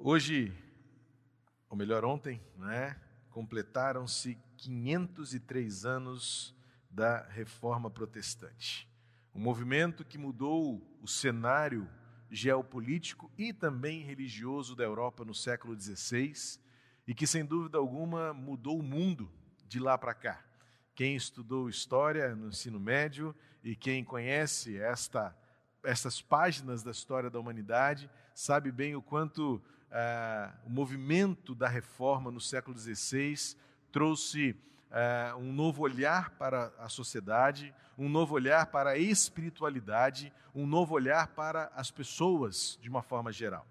Hoje, ou melhor, ontem, né, completaram-se 503 anos da Reforma Protestante. Um movimento que mudou o cenário geopolítico e também religioso da Europa no século XVI e que, sem dúvida alguma, mudou o mundo de lá para cá. Quem estudou história no ensino médio e quem conhece esta, estas páginas da história da humanidade sabe bem o quanto ah, o movimento da reforma no século XVI trouxe ah, um novo olhar para a sociedade, um novo olhar para a espiritualidade, um novo olhar para as pessoas de uma forma geral.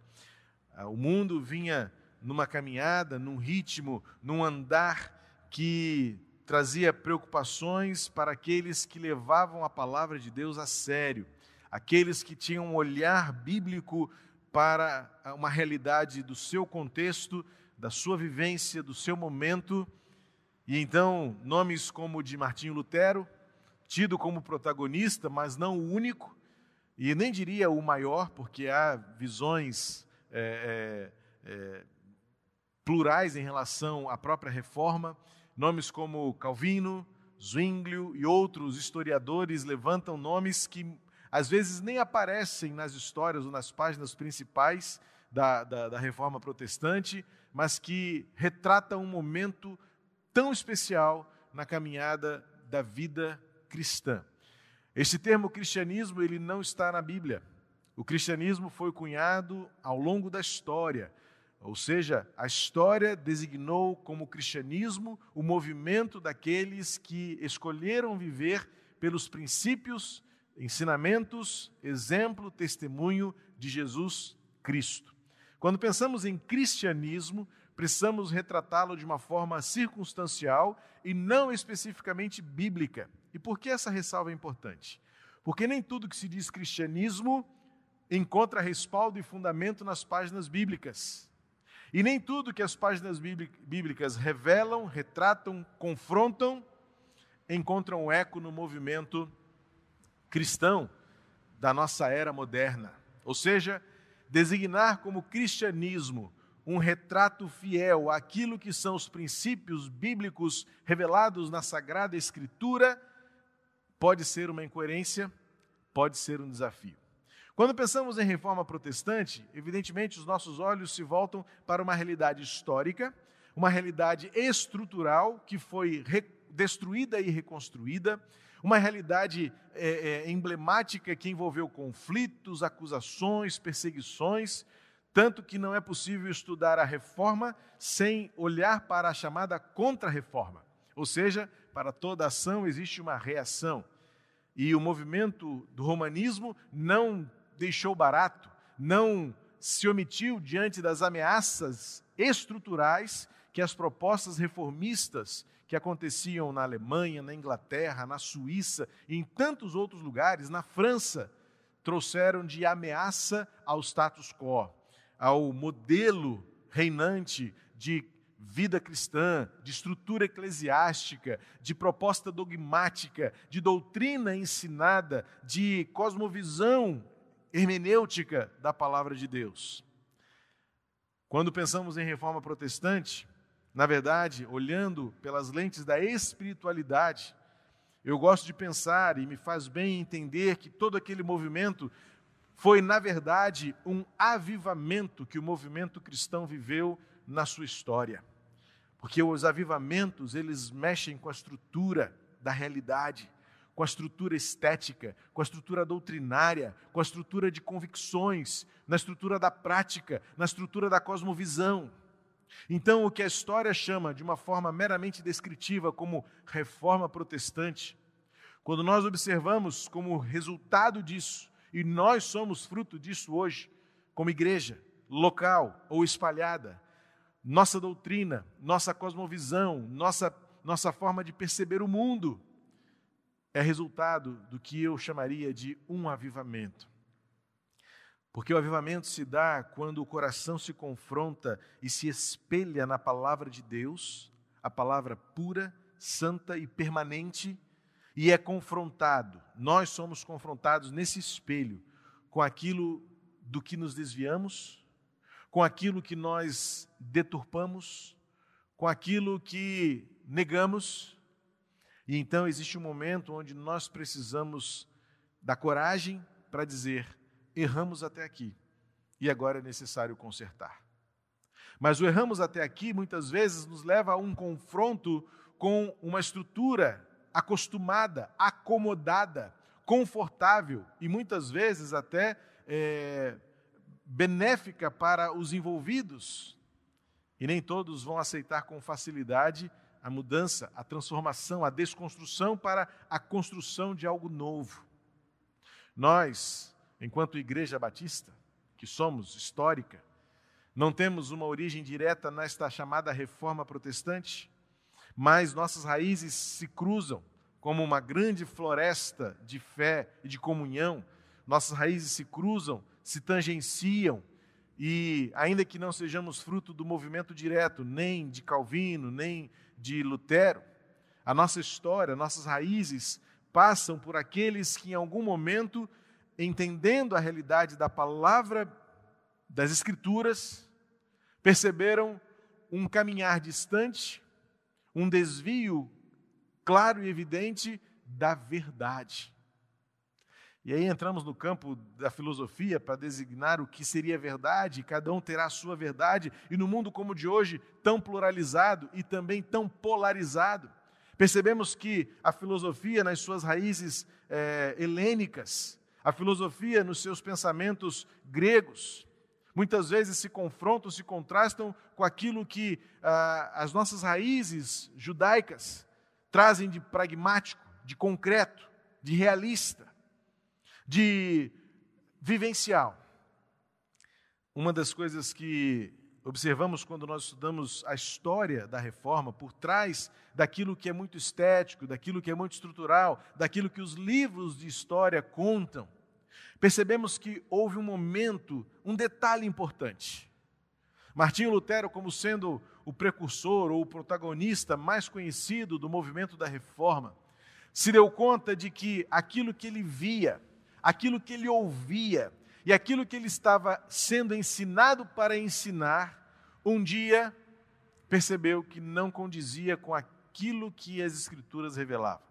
Ah, o mundo vinha numa caminhada, num ritmo, num andar que trazia preocupações para aqueles que levavam a palavra de Deus a sério, aqueles que tinham um olhar bíblico para uma realidade do seu contexto, da sua vivência, do seu momento. E então, nomes como o de Martinho Lutero, tido como protagonista, mas não o único, e nem diria o maior, porque há visões é, é, é, plurais em relação à própria reforma. Nomes como Calvino, Zwinglio e outros historiadores levantam nomes que às vezes nem aparecem nas histórias ou nas páginas principais da, da, da reforma protestante, mas que retratam um momento tão especial na caminhada da vida cristã. Esse termo cristianismo ele não está na Bíblia. O cristianismo foi cunhado ao longo da história, ou seja, a história designou como cristianismo o movimento daqueles que escolheram viver pelos princípios ensinamentos, exemplo, testemunho de Jesus Cristo. Quando pensamos em cristianismo, precisamos retratá-lo de uma forma circunstancial e não especificamente bíblica. E por que essa ressalva é importante? Porque nem tudo que se diz cristianismo encontra respaldo e fundamento nas páginas bíblicas. E nem tudo que as páginas bíblicas revelam, retratam, confrontam, encontram eco no movimento cristão da nossa era moderna. Ou seja, designar como cristianismo um retrato fiel àquilo que são os princípios bíblicos revelados na Sagrada Escritura pode ser uma incoerência, pode ser um desafio. Quando pensamos em reforma protestante, evidentemente os nossos olhos se voltam para uma realidade histórica, uma realidade estrutural que foi destruída e reconstruída, uma realidade é, é, emblemática que envolveu conflitos, acusações, perseguições, tanto que não é possível estudar a reforma sem olhar para a chamada contra-reforma. Ou seja, para toda ação existe uma reação. E o movimento do romanismo não deixou barato, não se omitiu diante das ameaças estruturais que as propostas reformistas que aconteciam na Alemanha, na Inglaterra, na Suíça e em tantos outros lugares, na França, trouxeram de ameaça ao status quo, ao modelo reinante de vida cristã, de estrutura eclesiástica, de proposta dogmática, de doutrina ensinada, de cosmovisão hermenêutica da palavra de Deus. Quando pensamos em reforma protestante, na verdade, olhando pelas lentes da espiritualidade, eu gosto de pensar e me faz bem entender que todo aquele movimento foi, na verdade, um avivamento que o movimento cristão viveu na sua história. Porque os avivamentos, eles mexem com a estrutura da realidade, com a estrutura estética, com a estrutura doutrinária, com a estrutura de convicções, na estrutura da prática, na estrutura da cosmovisão. Então, o que a história chama de uma forma meramente descritiva como reforma protestante, quando nós observamos como resultado disso, e nós somos fruto disso hoje, como igreja, local ou espalhada, nossa doutrina, nossa cosmovisão, nossa, nossa forma de perceber o mundo, é resultado do que eu chamaria de um avivamento. Porque o avivamento se dá quando o coração se confronta e se espelha na palavra de Deus, a palavra pura, santa e permanente, e é confrontado. Nós somos confrontados nesse espelho com aquilo do que nos desviamos, com aquilo que nós deturpamos, com aquilo que negamos. E então existe um momento onde nós precisamos da coragem para dizer: erramos até aqui e agora é necessário consertar. Mas o erramos até aqui muitas vezes nos leva a um confronto com uma estrutura acostumada, acomodada, confortável e muitas vezes até é, benéfica para os envolvidos. E nem todos vão aceitar com facilidade a mudança, a transformação, a desconstrução para a construção de algo novo. Nós, enquanto Igreja Batista, que somos histórica, não temos uma origem direta nesta chamada reforma protestante, mas nossas raízes se cruzam como uma grande floresta de fé e de comunhão. Nossas raízes se cruzam, se tangenciam, e ainda que não sejamos fruto do movimento direto, nem de Calvino, nem de Lutero, a nossa história, nossas raízes passam por aqueles que em algum momento, entendendo a realidade da palavra das Escrituras, perceberam um caminhar distante, um desvio claro e evidente da verdade. E aí entramos no campo da filosofia para designar o que seria verdade, cada um terá a sua verdade, e no mundo como de hoje, tão pluralizado e também tão polarizado, percebemos que a filosofia, nas suas raízes é, helênicas, a filosofia nos seus pensamentos gregos, muitas vezes se confrontam, se contrastam com aquilo que ah, as nossas raízes judaicas trazem de pragmático, de concreto, de realista, de vivencial. Uma das coisas que observamos quando nós estudamos a história da reforma, por trás daquilo que é muito estético, daquilo que é muito estrutural, daquilo que os livros de história contam, percebemos que houve um momento, um detalhe importante. Martinho Lutero, como sendo o precursor ou o protagonista mais conhecido do movimento da reforma, se deu conta de que aquilo que ele via, aquilo que ele ouvia e aquilo que ele estava sendo ensinado para ensinar, um dia percebeu que não condizia com aquilo que as Escrituras revelavam.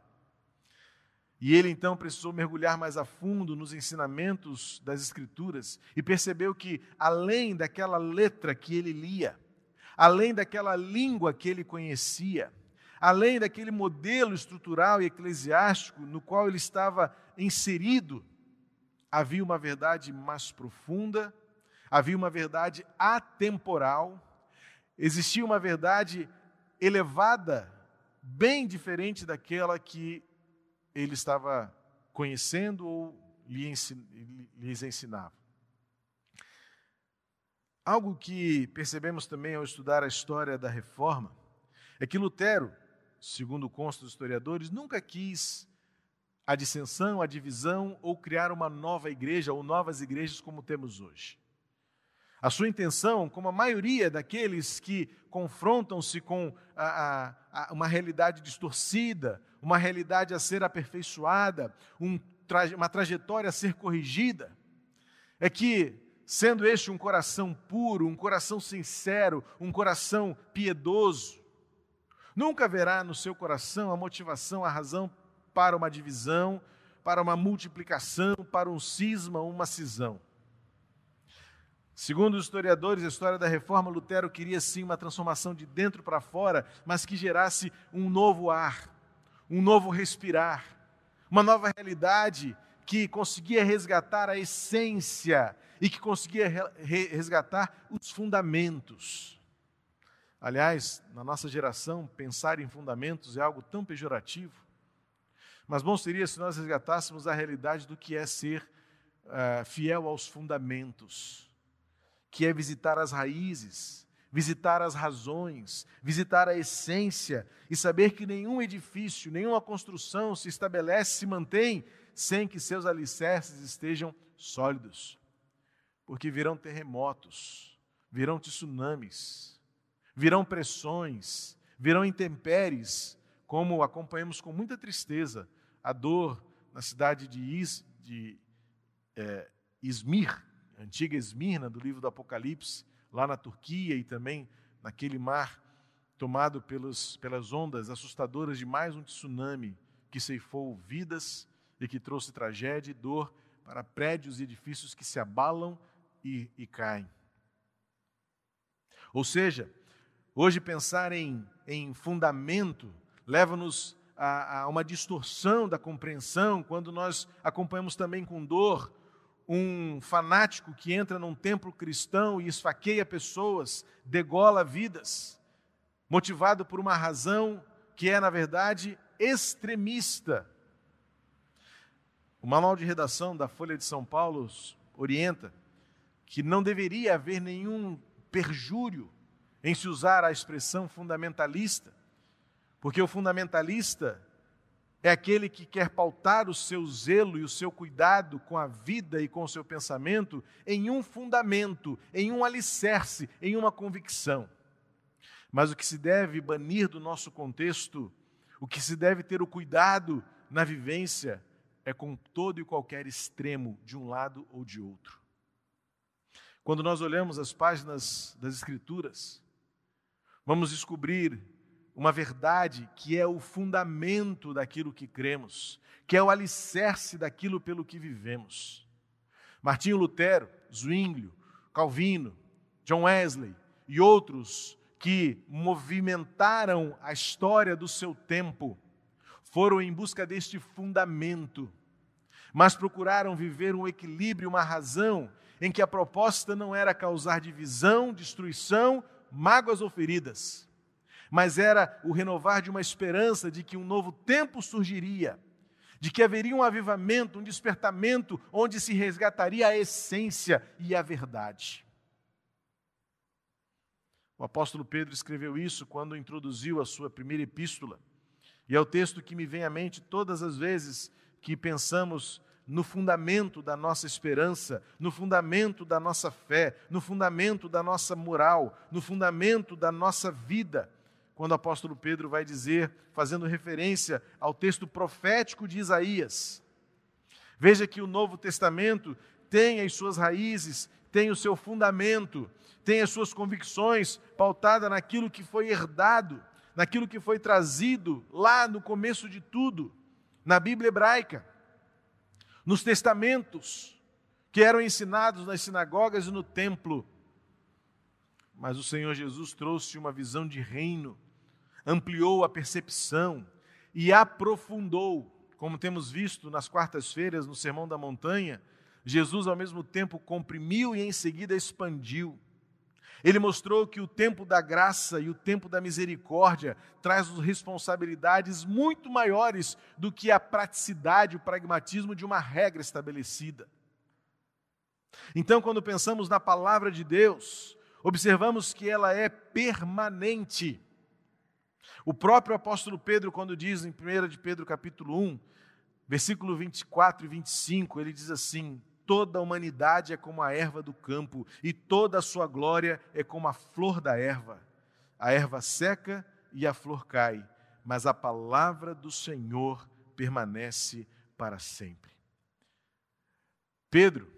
E ele então precisou mergulhar mais a fundo nos ensinamentos das Escrituras e percebeu que, além daquela letra que ele lia, além daquela língua que ele conhecia, além daquele modelo estrutural e eclesiástico no qual ele estava inserido, havia uma verdade mais profunda, havia uma verdade atemporal, existia uma verdade elevada, bem diferente daquela que ele estava conhecendo ou lhes ensinava. Algo que percebemos também ao estudar a história da reforma é que Lutero, segundo consta dos historiadores, nunca quis a dissensão, a divisão ou criar uma nova igreja ou novas igrejas como temos hoje. A sua intenção, como a maioria daqueles que confrontam-se com a, a, a uma realidade distorcida, uma realidade a ser aperfeiçoada, um, uma trajetória a ser corrigida, é que, sendo este um coração puro, um coração sincero, um coração piedoso, nunca haverá no seu coração a motivação, a razão para uma divisão, para uma multiplicação, para um cisma, uma cisão. Segundo os historiadores, a história da reforma, Lutero queria sim uma transformação de dentro para fora, mas que gerasse um novo ar, um novo respirar, uma nova realidade que conseguia resgatar a essência e que conseguia resgatar os fundamentos. Aliás, na nossa geração, pensar em fundamentos é algo tão pejorativo. Mas bom seria se nós resgatássemos a realidade do que é ser uh, fiel aos fundamentos, que é visitar as raízes, visitar as razões, visitar a essência e saber que nenhum edifício, nenhuma construção se estabelece, se mantém sem que seus alicerces estejam sólidos. Porque virão terremotos, virão tsunamis, virão pressões, virão intempéries, como acompanhamos com muita tristeza a dor na cidade de, Is, de é, antiga Esmirna, do livro do Apocalipse, lá na Turquia e também naquele mar tomado pelos, pelas ondas assustadoras de mais um tsunami que ceifou vidas e que trouxe tragédia e dor para prédios e edifícios que se abalam e, e caem. Ou seja, hoje pensar em, em fundamento leva-nos a, a uma distorção da compreensão quando nós acompanhamos também com dor um fanático que entra num templo cristão e esfaqueia pessoas, degola vidas, motivado por uma razão que é, na verdade, extremista. O manual de redação da Folha de São Paulo orienta que não deveria haver nenhum perjúrio em se usar a expressão fundamentalista, porque o fundamentalista é aquele que quer pautar o seu zelo e o seu cuidado com a vida e com o seu pensamento em um fundamento, em um alicerce, em uma convicção. Mas o que se deve banir do nosso contexto, o que se deve ter o cuidado na vivência, é com todo e qualquer extremo, de um lado ou de outro. Quando nós olhamos as páginas das Escrituras, vamos descobrir uma verdade que é o fundamento daquilo que cremos, que é o alicerce daquilo pelo que vivemos. Martinho Lutero, Zwinglio, Calvino, John Wesley e outros que movimentaram a história do seu tempo foram em busca deste fundamento, mas procuraram viver um equilíbrio, uma razão em que a proposta não era causar divisão, destruição, mágoas ou feridas mas era o renovar de uma esperança de que um novo tempo surgiria, de que haveria um avivamento, um despertamento, onde se resgataria a essência e a verdade. O apóstolo Pedro escreveu isso quando introduziu a sua primeira epístola, e é o texto que me vem à mente todas as vezes que pensamos no fundamento da nossa esperança, no fundamento da nossa fé, no fundamento da nossa moral, no fundamento da nossa vida quando o apóstolo Pedro vai dizer, fazendo referência ao texto profético de Isaías. Veja que o Novo Testamento tem as suas raízes, tem o seu fundamento, tem as suas convicções pautada naquilo que foi herdado, naquilo que foi trazido lá no começo de tudo, na Bíblia hebraica, nos testamentos que eram ensinados nas sinagogas e no templo. Mas o Senhor Jesus trouxe uma visão de reino ampliou a percepção e aprofundou, como temos visto nas quartas-feiras no Sermão da Montanha, Jesus ao mesmo tempo comprimiu e em seguida expandiu. Ele mostrou que o tempo da graça e o tempo da misericórdia traz responsabilidades muito maiores do que a praticidade, o pragmatismo de uma regra estabelecida. Então, quando pensamos na palavra de Deus, observamos que ela é permanente. O próprio apóstolo Pedro, quando diz em 1 de Pedro capítulo 1, versículo 24 e 25, ele diz assim: Toda a humanidade é como a erva do campo, e toda a sua glória é como a flor da erva. A erva seca e a flor cai, mas a palavra do Senhor permanece para sempre. Pedro,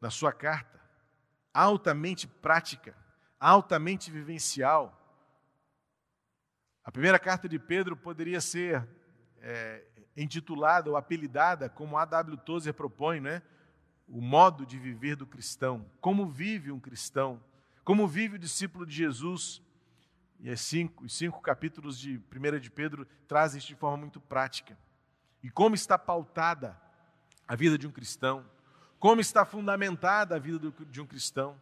na sua carta, altamente prática, altamente vivencial, a primeira carta de Pedro poderia ser é, intitulada ou apelidada, como A.W. Tozer propõe, né? o modo de viver do cristão. Como vive um cristão? Como vive o discípulo de Jesus? E as cinco, os cinco capítulos de 1 de Pedro trazem isso de forma muito prática. E como está pautada a vida de um cristão? Como está fundamentada a vida de um cristão?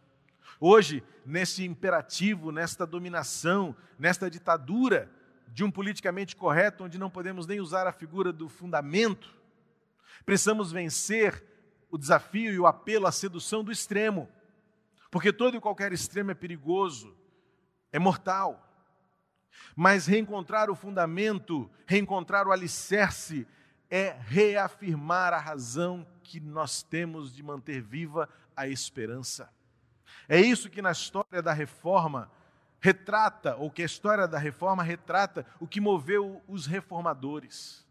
Hoje, nesse imperativo, nesta dominação, nesta ditadura de um politicamente correto, onde não podemos nem usar a figura do fundamento, precisamos vencer o desafio e o apelo à sedução do extremo, porque todo e qualquer extremo é perigoso, é mortal. Mas reencontrar o fundamento, reencontrar o alicerce, é reafirmar a razão que nós temos de manter viva a esperança. É isso que na história da reforma retrata, ou que a história da reforma retrata, o que moveu os reformadores.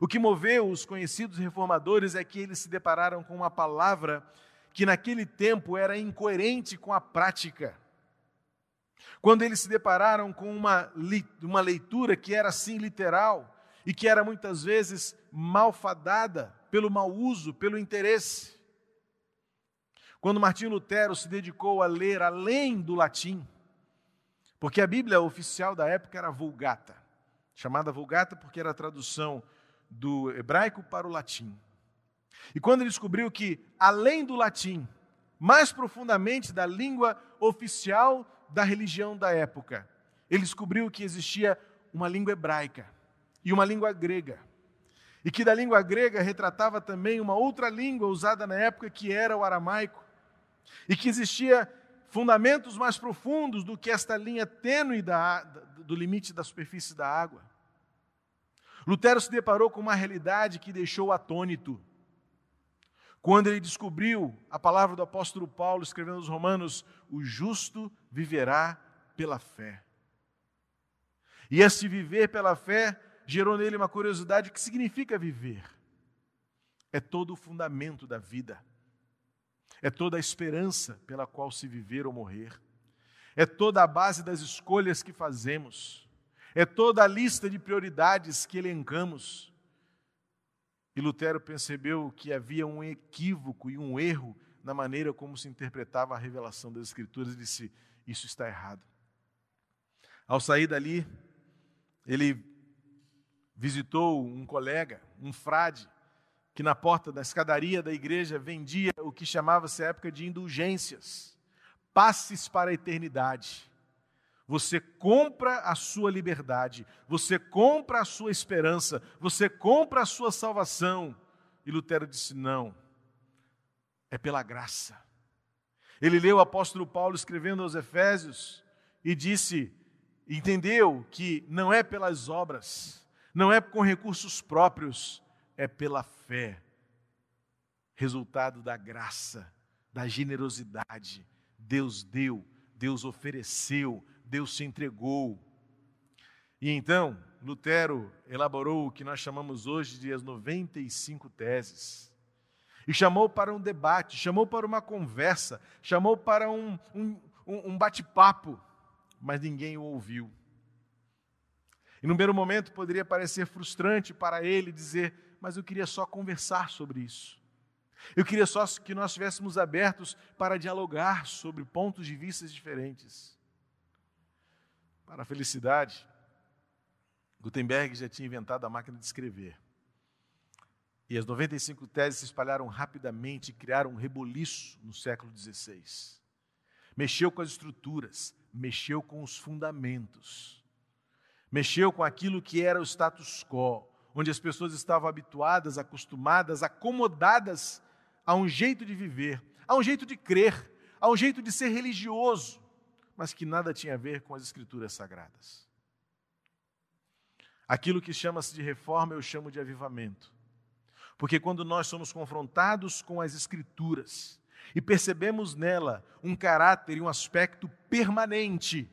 O que moveu os conhecidos reformadores é que eles se depararam com uma palavra que naquele tempo era incoerente com a prática. Quando eles se depararam com uma, uma leitura que era assim literal e que era muitas vezes malfadada pelo mau uso, pelo interesse. Quando Martinho Lutero se dedicou a ler além do latim, porque a Bíblia oficial da época era Vulgata, chamada Vulgata porque era a tradução do hebraico para o latim. E quando ele descobriu que, além do latim, mais profundamente da língua oficial da religião da época, ele descobriu que existia uma língua hebraica e uma língua grega. E que da língua grega retratava também uma outra língua usada na época que era o aramaico. E que existia fundamentos mais profundos do que esta linha tênue da, do limite da superfície da água. Lutero se deparou com uma realidade que deixou atônito. Quando ele descobriu a palavra do apóstolo Paulo escrevendo aos Romanos: o justo viverá pela fé. E esse viver pela fé gerou nele uma curiosidade: o que significa viver? É todo o fundamento da vida, é toda a esperança pela qual se viver ou morrer, é toda a base das escolhas que fazemos, é toda a lista de prioridades que elencamos. E Lutero percebeu que havia um equívoco e um erro na maneira como se interpretava a revelação das Escrituras e disse: Isso está errado. Ao sair dali, ele visitou um colega, um frade, que na porta da escadaria da igreja vendia o que chamava-se época de indulgências, passes para a eternidade. Você compra a sua liberdade, você compra a sua esperança, você compra a sua salvação. E Lutero disse: não, é pela graça. Ele leu o apóstolo Paulo escrevendo aos Efésios e disse: entendeu que não é pelas obras, não é com recursos próprios, é pela fé, resultado da graça, da generosidade. Deus deu, Deus ofereceu, Deus se entregou. E então, Lutero elaborou o que nós chamamos hoje de as 95 teses. E chamou para um debate, chamou para uma conversa, chamou para um, um, um bate-papo, mas ninguém o ouviu. E no primeiro momento poderia parecer frustrante para ele dizer: Mas eu queria só conversar sobre isso. Eu queria só que nós estivéssemos abertos para dialogar sobre pontos de vista diferentes. Para a felicidade, Gutenberg já tinha inventado a máquina de escrever. E as 95 teses se espalharam rapidamente e criaram um reboliço no século XVI. Mexeu com as estruturas, mexeu com os fundamentos, mexeu com aquilo que era o status quo, onde as pessoas estavam habituadas, acostumadas, acomodadas a um jeito de viver, a um jeito de crer, a um jeito de ser religioso mas que nada tinha a ver com as Escrituras sagradas. Aquilo que chama-se de reforma eu chamo de avivamento. Porque quando nós somos confrontados com as Escrituras e percebemos nela um caráter e um aspecto permanente,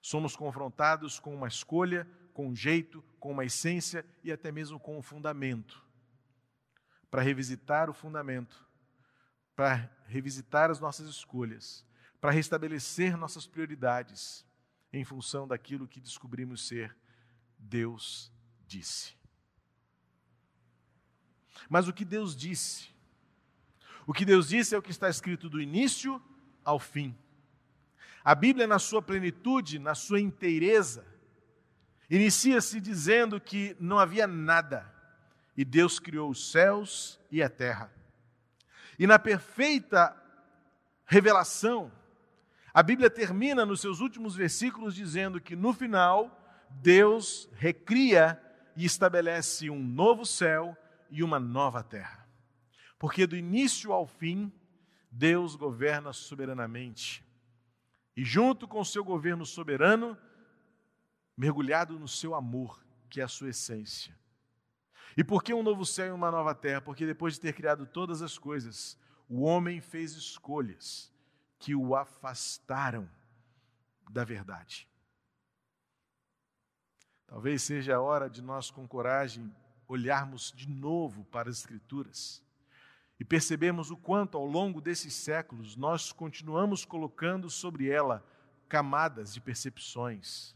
somos confrontados com uma escolha, com um jeito, com uma essência e até mesmo com um fundamento. Para revisitar o fundamento, para revisitar as nossas escolhas para restabelecer nossas prioridades em função daquilo que descobrimos ser Deus disse. Mas o que Deus disse? O que Deus disse é o que está escrito do início ao fim. A Bíblia, na sua plenitude, na sua inteireza, inicia-se dizendo que não havia nada e Deus criou os céus e a terra. E na perfeita revelação, a Bíblia termina nos seus últimos versículos dizendo que no final Deus recria e estabelece um novo céu e uma nova terra. Porque do início ao fim, Deus governa soberanamente. E junto com o seu governo soberano, mergulhado no seu amor, que é a sua essência. E por que um novo céu e uma nova terra? Porque depois de ter criado todas as coisas, o homem fez escolhas que o afastaram da verdade. Talvez seja a hora de nós, com coragem, olharmos de novo para as Escrituras e percebermos o quanto, ao longo desses séculos, nós continuamos colocando sobre ela camadas de percepções,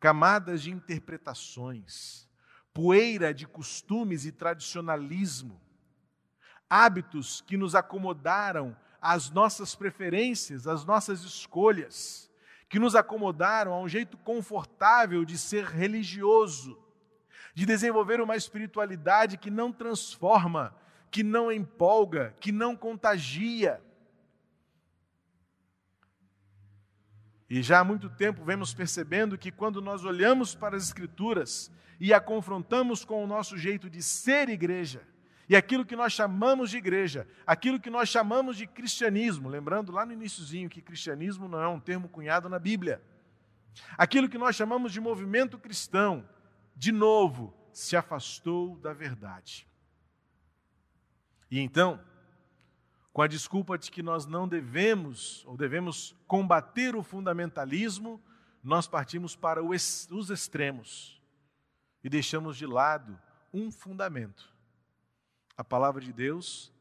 camadas de interpretações, poeira de costumes e tradicionalismo, hábitos que nos acomodaram às nossas preferências, às nossas escolhas, que nos acomodaram a um jeito confortável de ser religioso, de desenvolver uma espiritualidade que não transforma, que não empolga, que não contagia. E já há muito tempo vemos percebendo que quando nós olhamos para as Escrituras e a confrontamos com o nosso jeito de ser igreja, e aquilo que nós chamamos de igreja, aquilo que nós chamamos de cristianismo, lembrando lá no iníciozinho que cristianismo não é um termo cunhado na Bíblia. Aquilo que nós chamamos de movimento cristão, de novo, se afastou da verdade. E então, com a desculpa de que nós não devemos ou devemos combater o fundamentalismo, nós partimos para os extremos e deixamos de lado um fundamento. A palavra de Deus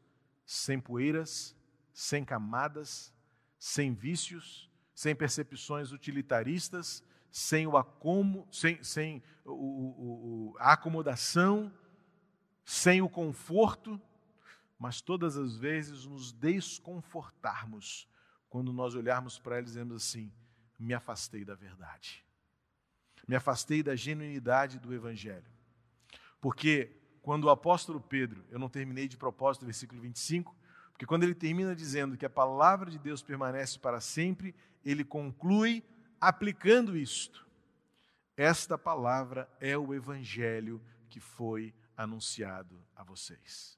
sem poeiras, sem camadas, sem vícios, sem percepções utilitaristas, sem, o acomo, sem, sem o, o, a acomodação, sem o conforto, mas todas as vezes nos desconfortarmos quando nós olharmos para ela e dizemos assim: me afastei da verdade, me afastei da genuinidade do Evangelho. Porque quando o apóstolo Pedro, eu não terminei de propósito o versículo 25, porque quando ele termina dizendo que a palavra de Deus permanece para sempre, ele conclui aplicando isto. Esta palavra é o evangelho que foi anunciado a vocês.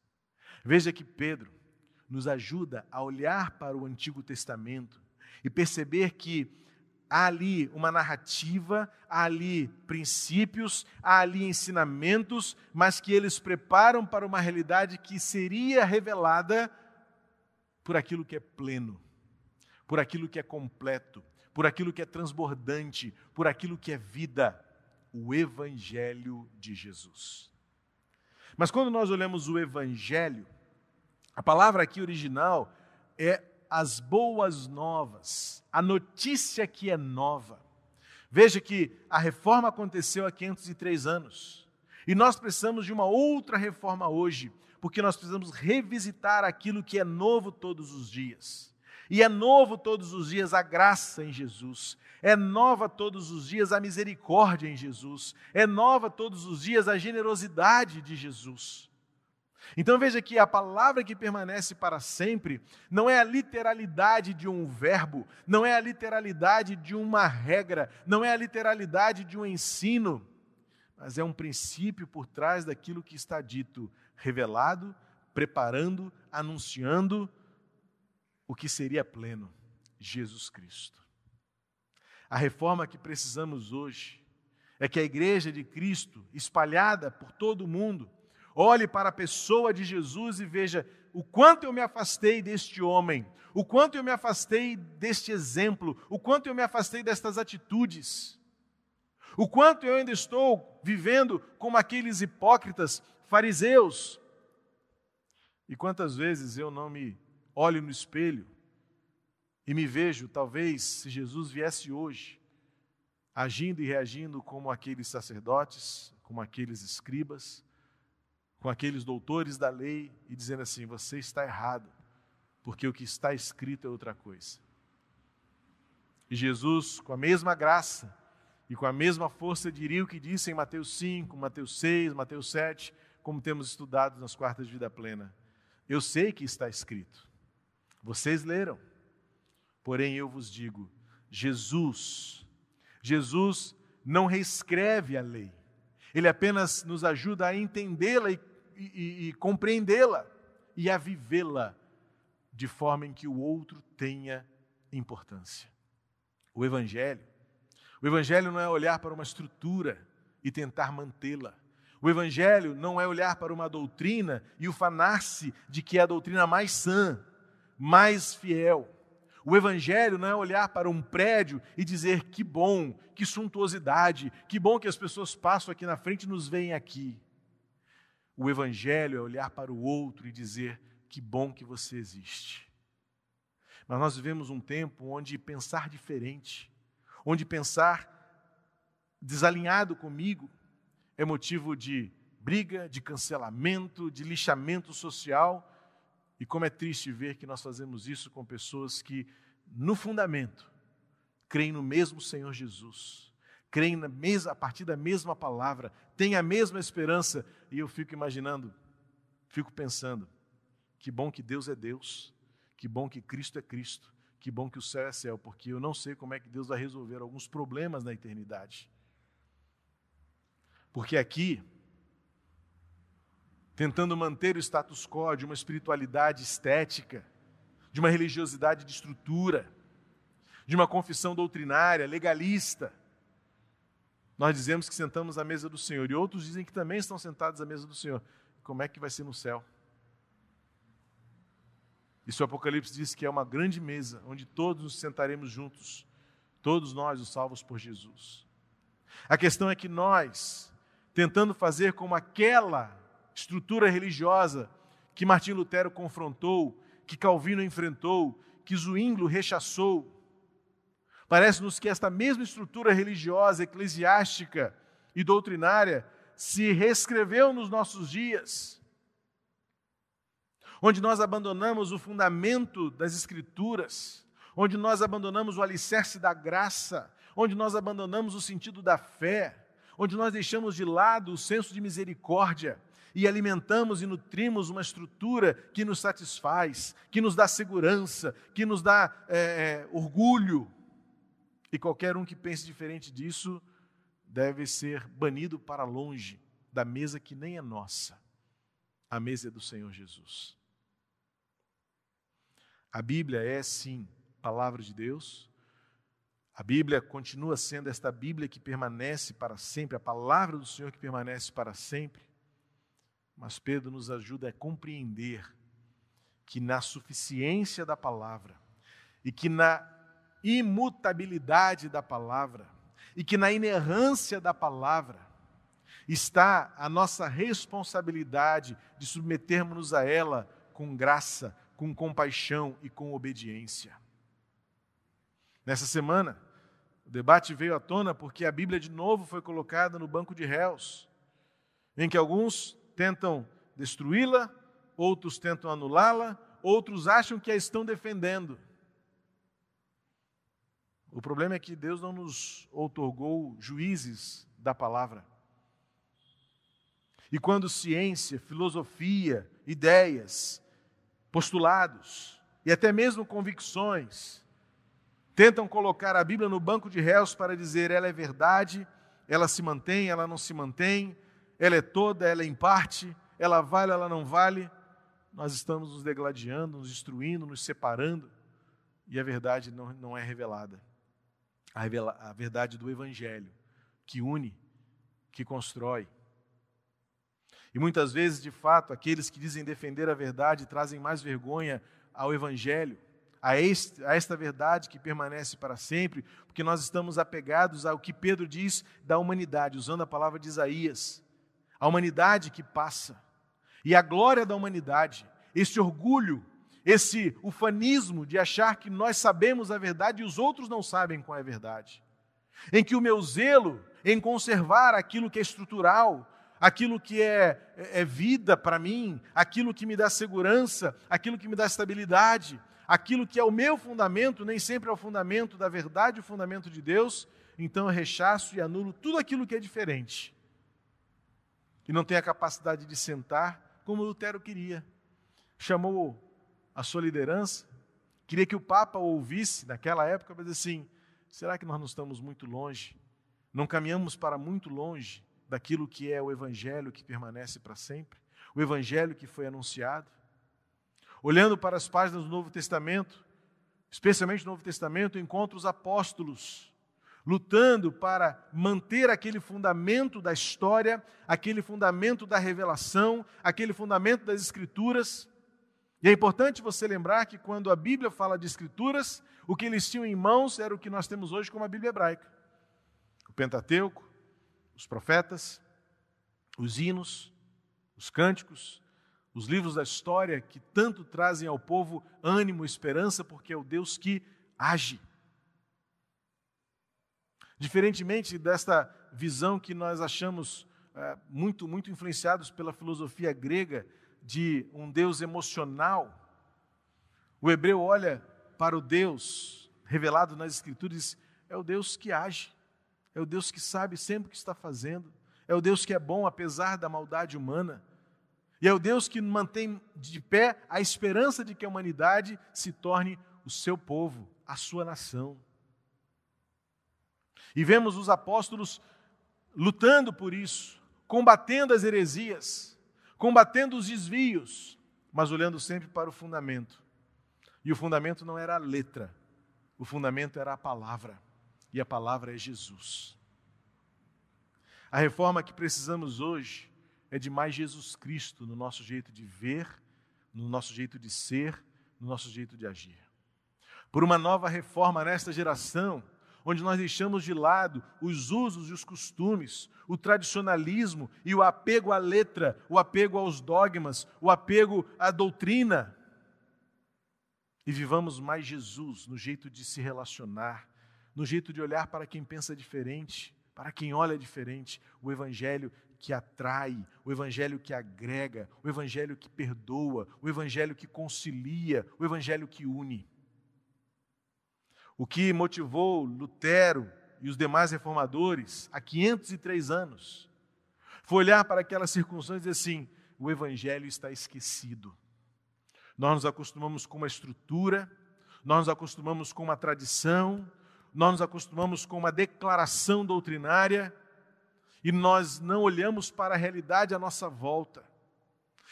Veja que Pedro nos ajuda a olhar para o Antigo Testamento e perceber que há ali uma narrativa, há ali princípios, há ali ensinamentos, mas que eles preparam para uma realidade que seria revelada por aquilo que é pleno, por aquilo que é completo, por aquilo que é transbordante, por aquilo que é vida, o Evangelho de Jesus. Mas quando nós olhamos o Evangelho, a palavra aqui original é as boas novas, a notícia que é nova. Veja que a reforma aconteceu há 503 anos. E nós precisamos de uma outra reforma hoje, porque nós precisamos revisitar aquilo que é novo todos os dias. E é novo todos os dias a graça em Jesus, é nova todos os dias a misericórdia em Jesus, é nova todos os dias a generosidade de Jesus. Então veja que a palavra que permanece para sempre não é a literalidade de um verbo, não é a literalidade de uma regra, não é a literalidade de um ensino, mas é um princípio por trás daquilo que está dito, revelado, preparando, anunciando o que seria pleno: Jesus Cristo. A reforma que precisamos hoje é que a igreja de Cristo, espalhada por todo o mundo, Olhe para a pessoa de Jesus e veja o quanto eu me afastei deste homem, o quanto eu me afastei deste exemplo, o quanto eu me afastei destas atitudes, o quanto eu ainda estou vivendo como aqueles hipócritas fariseus. E quantas vezes eu não me olho no espelho e me vejo, talvez, se Jesus viesse hoje, agindo e reagindo como aqueles sacerdotes, como aqueles escribas, com aqueles doutores da lei e dizendo assim: você está errado, porque o que está escrito é outra coisa. E Jesus, com a mesma graça e com a mesma força, diria o que disse em Mateus 5, Mateus 6, Mateus 7, como temos estudado nas quartas de vida plena. Eu sei que está escrito, vocês leram, porém eu vos digo: Jesus, Jesus não reescreve a lei, ele apenas nos ajuda a entendê-la e e, e compreendê-la e a vivê-la de forma em que o outro tenha importância. O Evangelho. O Evangelho não é olhar para uma estrutura e tentar mantê-la. O Evangelho não é olhar para uma doutrina e ufanar-se de que é a doutrina mais sã, mais fiel. O Evangelho não é olhar para um prédio e dizer que bom, que suntuosidade, que bom que as pessoas passam aqui na frente e nos veem aqui. O Evangelho é olhar para o outro e dizer: que bom que você existe. Mas nós vivemos um tempo onde pensar diferente onde pensar desalinhado comigo é motivo de briga, de cancelamento, de lixamento social. E como é triste ver que nós fazemos isso com pessoas que, no fundamento, creem no mesmo Senhor Jesus, creem na mesma, a partir da mesma palavra, têm a mesma esperança. E eu fico imaginando, fico pensando, que bom que Deus é Deus, que bom que Cristo é Cristo, que bom que o céu é céu, porque eu não sei como é que Deus vai resolver alguns problemas na eternidade. Porque aqui, tentando manter o status quo de uma espiritualidade estética, de uma religiosidade de estrutura, de uma confissão doutrinária, legalista, nós dizemos que sentamos à mesa do Senhor, e outros dizem que também estão sentados à mesa do Senhor. Como é que vai ser no céu? Isso o Apocalipse diz que é uma grande mesa, onde todos nos sentaremos juntos, todos nós, os salvos por Jesus. A questão é que nós, tentando fazer como aquela estrutura religiosa que Martim Lutero confrontou, que Calvino enfrentou, que Zwingli rechaçou, parece-nos que esta mesma estrutura religiosa, eclesiástica e doutrinária se reescreveu nos nossos dias onde nós abandonamos o fundamento das Escrituras, onde nós abandonamos o alicerce da graça, onde nós abandonamos o sentido da fé, onde nós deixamos de lado o senso de misericórdia e alimentamos e nutrimos uma estrutura que nos satisfaz, que nos dá segurança, que nos dá é, é, orgulho. E qualquer um que pense diferente disso deve ser banido para longe da mesa que nem é nossa. A mesa é do Senhor Jesus. A Bíblia é, sim, palavra de Deus. A Bíblia continua sendo esta Bíblia que permanece para sempre, a palavra do Senhor que permanece para sempre. Mas Pedro nos ajuda a compreender que na suficiência da palavra e que na imutabilidade da palavra e que na inerrância da palavra está a nossa responsabilidade de submetermos-nos a ela com graça, com compaixão e com obediência. Nessa semana, o debate veio à tona porque a Bíblia de novo foi colocada no banco de réus, em que alguns tentam destruí-la, outros tentam anulá-la, outros acham que a estão defendendo. O problema é que Deus não nos outorgou juízes da palavra. E quando ciência, filosofia, ideias postulados e até mesmo convicções tentam colocar a Bíblia no banco de réus para dizer ela é verdade, ela se mantém, ela não se mantém, ela é toda, ela é em parte, ela vale, ela não vale. Nós estamos nos degladiando, nos destruindo, nos separando e a verdade não, não é revelada. A, revela, a verdade do Evangelho, que une, que constrói, e muitas vezes, de fato, aqueles que dizem defender a verdade trazem mais vergonha ao Evangelho, a, este, a esta verdade que permanece para sempre, porque nós estamos apegados ao que Pedro diz da humanidade, usando a palavra de Isaías. A humanidade que passa. E a glória da humanidade, esse orgulho, esse ufanismo de achar que nós sabemos a verdade e os outros não sabem qual é a verdade. Em que o meu zelo em conservar aquilo que é estrutural, aquilo que é, é vida para mim, aquilo que me dá segurança, aquilo que me dá estabilidade, aquilo que é o meu fundamento, nem sempre é o fundamento da verdade, o fundamento de Deus, então eu rechaço e anulo tudo aquilo que é diferente. E não tem a capacidade de sentar como Lutero queria. Chamou a sua liderança, queria que o Papa ouvisse naquela época, mas assim: será que nós não estamos muito longe? Não caminhamos para muito longe daquilo que é o Evangelho que permanece para sempre, o Evangelho que foi anunciado. Olhando para as páginas do Novo Testamento, especialmente no Novo Testamento, encontro os apóstolos lutando para manter aquele fundamento da história, aquele fundamento da revelação, aquele fundamento das Escrituras. E é importante você lembrar que quando a Bíblia fala de Escrituras, o que eles tinham em mãos era o que nós temos hoje como a Bíblia hebraica: o Pentateuco, os profetas, os hinos, os cânticos, os livros da história que tanto trazem ao povo ânimo esperança, porque é o Deus que age. Diferentemente desta visão que nós achamos é, muito, muito influenciados pela filosofia grega de um Deus emocional, o hebreu olha para o Deus revelado nas Escrituras é o Deus que age, é o Deus que sabe sempre o que está fazendo, é o Deus que é bom apesar da maldade humana, e é o Deus que mantém de pé a esperança de que a humanidade se torne o seu povo, a sua nação. E vemos os apóstolos lutando por isso, combatendo as heresias, combatendo os desvios, mas olhando sempre para o fundamento. E o fundamento não era a letra, o fundamento era a palavra, e a palavra é Jesus. A reforma que precisamos hoje é de mais Jesus Cristo no nosso jeito de ver, no nosso jeito de ser, no nosso jeito de agir. Por uma nova reforma nesta geração, onde nós deixamos de lado os usos e os costumes, o tradicionalismo e o apego à letra, o apego aos dogmas, o apego à doutrina. E vivamos mais Jesus no jeito de se relacionar, no jeito de olhar para quem pensa diferente, para quem olha diferente, o Evangelho que atrai, o Evangelho que agrega, o Evangelho que perdoa, o Evangelho que concilia, o Evangelho que une. O que motivou Lutero e os demais reformadores há 503 anos foi olhar para aquelas circunstâncias e dizer assim: o Evangelho está esquecido. Nós nos acostumamos com uma estrutura, nós nos acostumamos com uma tradição, nós nos acostumamos com uma declaração doutrinária e nós não olhamos para a realidade à nossa volta.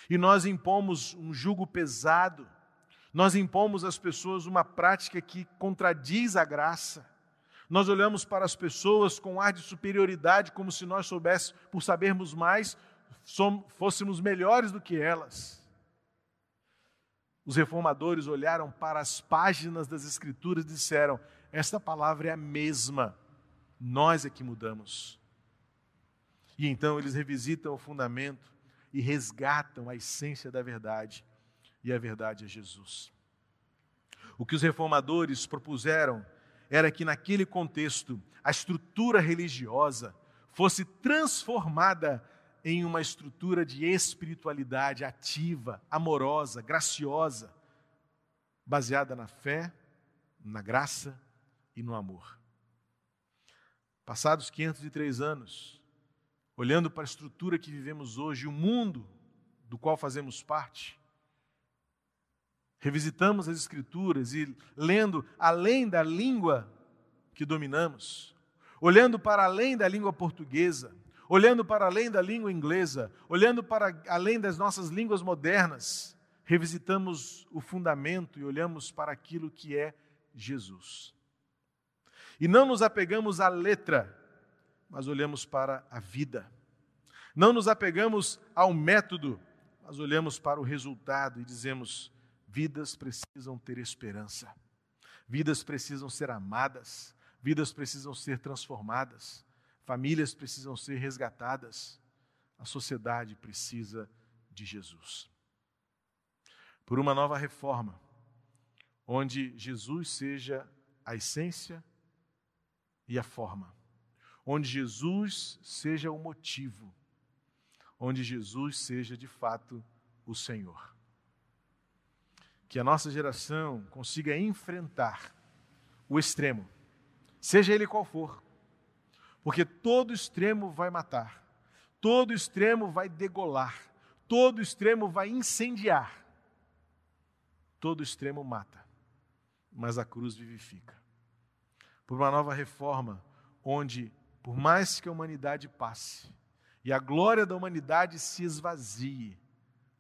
E nós impomos um jugo pesado, nós impomos às pessoas uma prática que contradiz a graça. Nós olhamos para as pessoas com ar de superioridade, como se nós soubéssemos, por sabermos mais, fôssemos melhores do que elas. Os reformadores olharam para as páginas das Escrituras e disseram: Esta palavra é a mesma, nós é que mudamos. E então eles revisitam o fundamento e resgatam a essência da verdade, e a verdade é Jesus. O que os reformadores propuseram era que, naquele contexto, a estrutura religiosa fosse transformada em uma estrutura de espiritualidade ativa, amorosa, graciosa, baseada na fé, na graça e no amor. Passados 503 anos, olhando para a estrutura que vivemos hoje, o mundo do qual fazemos parte, revisitamos as Escrituras e lendo além da língua que dominamos, olhando para além da língua portuguesa, olhando para além da língua inglesa, olhando para além das nossas línguas modernas, revisitamos o fundamento e olhamos para aquilo que é Jesus. E não nos apegamos à letra, mas olhamos para a vida. Não nos apegamos ao método, mas olhamos para o resultado e dizemos: vidas precisam ter esperança, vidas precisam ser amadas, vidas precisam ser transformadas, famílias precisam ser resgatadas, a sociedade precisa de Jesus. Por uma nova reforma, onde Jesus seja a essência e a forma. Onde Jesus seja o motivo, onde Jesus seja de fato o Senhor. Que a nossa geração consiga enfrentar o extremo, seja ele qual for, porque todo extremo vai matar, todo extremo vai degolar, todo extremo vai incendiar, todo extremo mata, mas a cruz vivifica. Por uma nova reforma, onde por mais que a humanidade passe e a glória da humanidade se esvazie,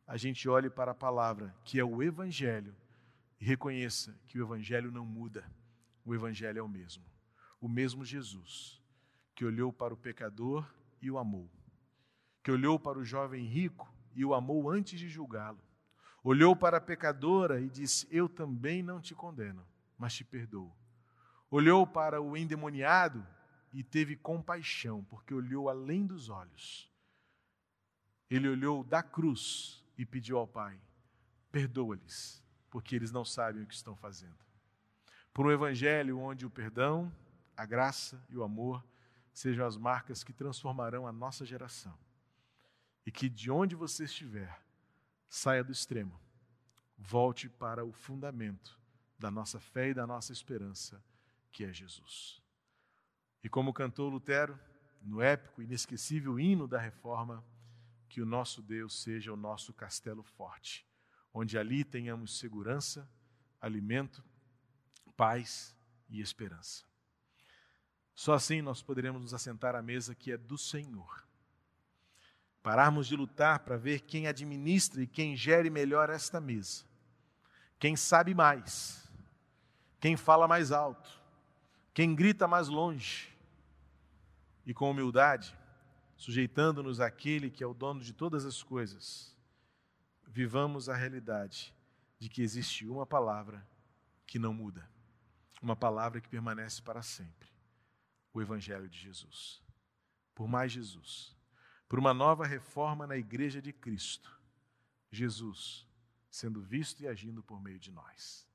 a gente olhe para a palavra, que é o Evangelho, e reconheça que o Evangelho não muda, o Evangelho é o mesmo. O mesmo Jesus, que olhou para o pecador e o amou, que olhou para o jovem rico e o amou antes de julgá-lo, olhou para a pecadora e disse: Eu também não te condeno, mas te perdoo. Olhou para o endemoniado e teve compaixão, porque olhou além dos olhos. Ele olhou da cruz e pediu ao Pai: perdoa-lhes, porque eles não sabem o que estão fazendo. Por um evangelho onde o perdão, a graça e o amor sejam as marcas que transformarão a nossa geração. E que de onde você estiver, saia do extremo, volte para o fundamento da nossa fé e da nossa esperança, que é Jesus. E como cantou Lutero, no épico, inesquecível hino da reforma, que o nosso Deus seja o nosso castelo forte, onde ali tenhamos segurança, alimento, paz e esperança. Só assim nós poderemos nos assentar à mesa que é do Senhor. Pararmos de lutar para ver quem administra e quem gere melhor esta mesa. Quem sabe mais, quem fala mais alto, quem grita mais longe. E com humildade, sujeitando-nos àquele que é o dono de todas as coisas, vivamos a realidade de que existe uma palavra que não muda, uma palavra que permanece para sempre: o Evangelho de Jesus. Por mais Jesus, por uma nova reforma na Igreja de Cristo, Jesus sendo visto e agindo por meio de nós.